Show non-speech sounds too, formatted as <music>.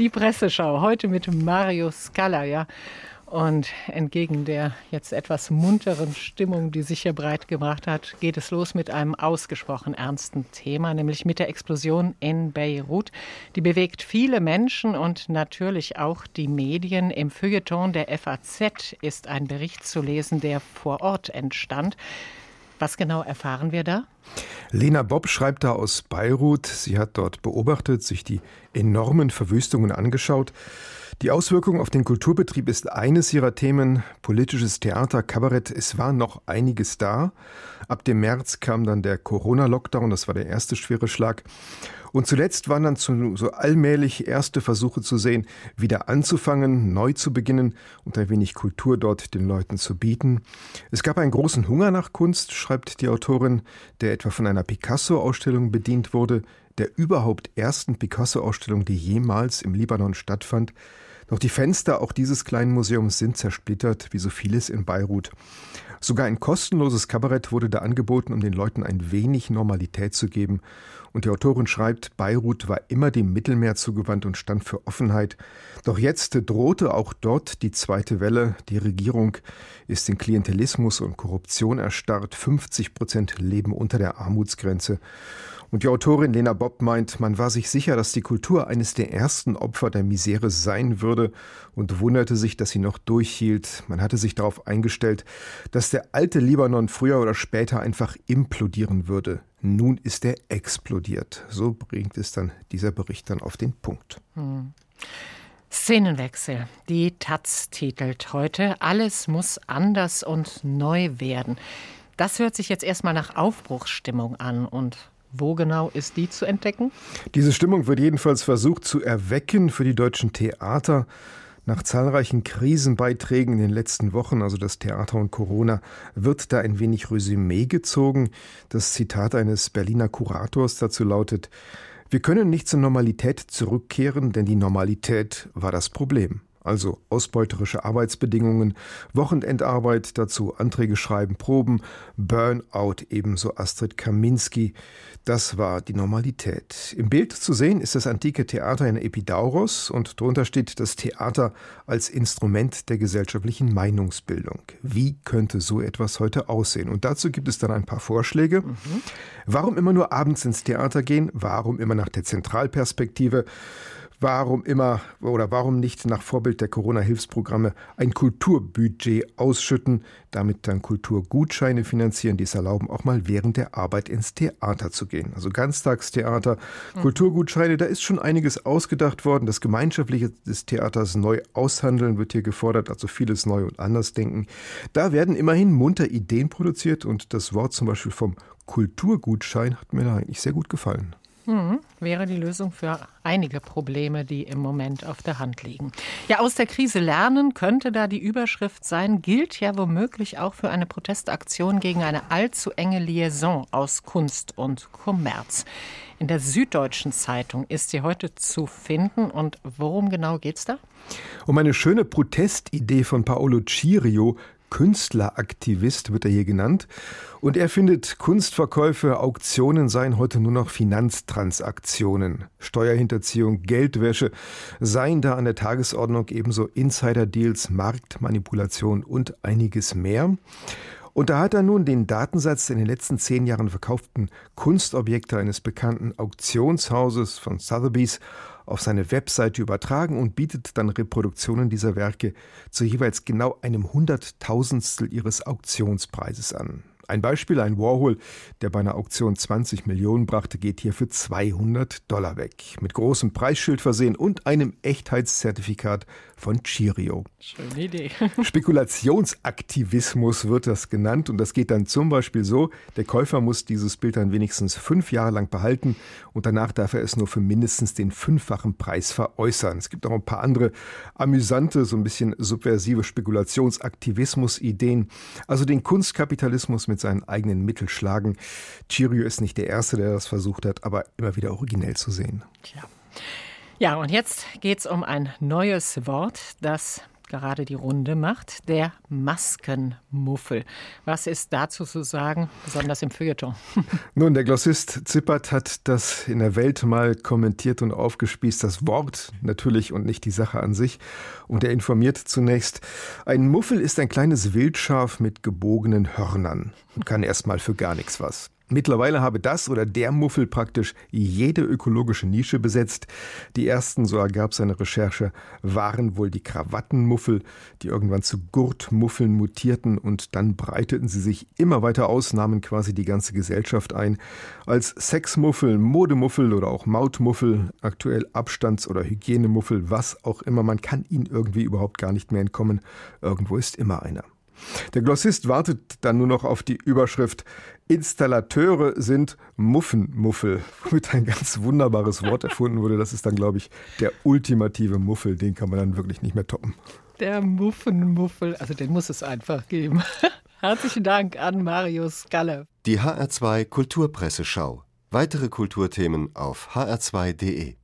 Die Presseschau heute mit Mario Scala, ja. Und entgegen der jetzt etwas munteren Stimmung, die sich hier breit gebracht hat, geht es los mit einem ausgesprochen ernsten Thema, nämlich mit der Explosion in Beirut. Die bewegt viele Menschen und natürlich auch die Medien. Im Feuilleton der FAZ ist ein Bericht zu lesen, der vor Ort entstand. Was genau erfahren wir da? Lena Bob schreibt da aus Beirut. Sie hat dort beobachtet, sich die enormen Verwüstungen angeschaut. Die Auswirkung auf den Kulturbetrieb ist eines ihrer Themen. Politisches Theater, Kabarett, es war noch einiges da. Ab dem März kam dann der Corona-Lockdown, das war der erste schwere Schlag. Und zuletzt waren dann so allmählich erste Versuche zu sehen, wieder anzufangen, neu zu beginnen und ein wenig Kultur dort den Leuten zu bieten. Es gab einen großen Hunger nach Kunst, schreibt die Autorin, der etwa von einer Picasso-Ausstellung bedient wurde, der überhaupt ersten Picasso-Ausstellung, die jemals im Libanon stattfand. Doch die Fenster auch dieses kleinen Museums sind zersplittert, wie so vieles in Beirut. Sogar ein kostenloses Kabarett wurde da angeboten, um den Leuten ein wenig Normalität zu geben. Und die Autorin schreibt, Beirut war immer dem Mittelmeer zugewandt und stand für Offenheit. Doch jetzt drohte auch dort die zweite Welle. Die Regierung ist in Klientelismus und Korruption erstarrt. 50 Prozent leben unter der Armutsgrenze. Und die Autorin Lena Bob meint, man war sich sicher, dass die Kultur eines der ersten Opfer der Misere sein würde und wunderte sich, dass sie noch durchhielt. Man hatte sich darauf eingestellt, dass der alte Libanon früher oder später einfach implodieren würde. Nun ist er explodiert. So bringt es dann dieser Bericht dann auf den Punkt. Hm. Szenenwechsel. Die Taz titelt heute Alles muss anders und neu werden. Das hört sich jetzt erstmal nach Aufbruchsstimmung an und wo genau ist die zu entdecken? Diese Stimmung wird jedenfalls versucht zu erwecken für die deutschen Theater. Nach zahlreichen Krisenbeiträgen in den letzten Wochen, also das Theater und Corona, wird da ein wenig Resümee gezogen. Das Zitat eines Berliner Kurators dazu lautet, wir können nicht zur Normalität zurückkehren, denn die Normalität war das Problem also ausbeuterische Arbeitsbedingungen, Wochenendarbeit, dazu Anträge schreiben, Proben, Burnout, ebenso Astrid Kaminski. Das war die Normalität. Im Bild zu sehen ist das antike Theater in Epidauros und drunter steht das Theater als Instrument der gesellschaftlichen Meinungsbildung. Wie könnte so etwas heute aussehen? Und dazu gibt es dann ein paar Vorschläge. Mhm. Warum immer nur abends ins Theater gehen? Warum immer nach der Zentralperspektive? Warum immer oder warum nicht nach Vorbild der Corona-Hilfsprogramme ein Kulturbudget ausschütten, damit dann Kulturgutscheine finanzieren, die es erlauben, auch mal während der Arbeit ins Theater zu gehen. Also Ganztagstheater, mhm. Kulturgutscheine, da ist schon einiges ausgedacht worden. Das Gemeinschaftliche des Theaters neu aushandeln wird hier gefordert, also vieles neu und anders denken. Da werden immerhin munter Ideen produziert und das Wort zum Beispiel vom Kulturgutschein hat mir da eigentlich sehr gut gefallen. Hm, wäre die Lösung für einige Probleme, die im Moment auf der Hand liegen. Ja, aus der Krise lernen könnte da die Überschrift sein, gilt ja womöglich auch für eine Protestaktion gegen eine allzu enge Liaison aus Kunst und Kommerz. In der Süddeutschen Zeitung ist sie heute zu finden. Und worum genau geht's da? Um eine schöne Protestidee von Paolo Cirio, Künstleraktivist wird er hier genannt. Und er findet, Kunstverkäufe, Auktionen seien heute nur noch Finanztransaktionen. Steuerhinterziehung, Geldwäsche seien da an der Tagesordnung ebenso Insider-Deals, Marktmanipulation und einiges mehr. Und da hat er nun den Datensatz der in den letzten zehn Jahren verkauften Kunstobjekte eines bekannten Auktionshauses von Sotheby's auf seine Webseite übertragen und bietet dann Reproduktionen dieser Werke zu jeweils genau einem Hunderttausendstel ihres Auktionspreises an. Ein Beispiel, ein Warhol, der bei einer Auktion 20 Millionen brachte, geht hier für 200 Dollar weg. Mit großem Preisschild versehen und einem Echtheitszertifikat von Chirio. Schöne Idee. <laughs> Spekulationsaktivismus wird das genannt und das geht dann zum Beispiel so, der Käufer muss dieses Bild dann wenigstens fünf Jahre lang behalten und danach darf er es nur für mindestens den fünffachen Preis veräußern. Es gibt auch ein paar andere amüsante, so ein bisschen subversive Spekulationsaktivismus-Ideen. Also den Kunstkapitalismus mit seinen eigenen Mitteln schlagen. Chirio ist nicht der Erste, der das versucht hat, aber immer wieder originell zu sehen. Tja. Ja, und jetzt geht es um ein neues Wort, das gerade die Runde macht, der Maskenmuffel. Was ist dazu zu sagen, besonders im Feuilleton? <laughs> Nun, der Glossist Zippert hat das in der Welt mal kommentiert und aufgespießt, das Wort natürlich und nicht die Sache an sich. Und er informiert zunächst, ein Muffel ist ein kleines Wildschaf mit gebogenen Hörnern und kann erstmal für gar nichts was. Mittlerweile habe das oder der Muffel praktisch jede ökologische Nische besetzt. Die ersten, so ergab seine Recherche, waren wohl die Krawattenmuffel, die irgendwann zu Gurtmuffeln mutierten und dann breiteten sie sich immer weiter aus, nahmen quasi die ganze Gesellschaft ein. Als Sexmuffel, Modemuffel oder auch Mautmuffel, aktuell Abstands- oder Hygienemuffel, was auch immer, man kann ihnen irgendwie überhaupt gar nicht mehr entkommen. Irgendwo ist immer einer. Der Glossist wartet dann nur noch auf die Überschrift Installateure sind Muffenmuffel, womit ein ganz wunderbares Wort erfunden wurde. Das ist dann, glaube ich, der ultimative Muffel. Den kann man dann wirklich nicht mehr toppen. Der Muffenmuffel, also den muss es einfach geben. <laughs> Herzlichen Dank an Marius Galle. Die HR2 Kulturpresseschau. Weitere Kulturthemen auf hr2.de.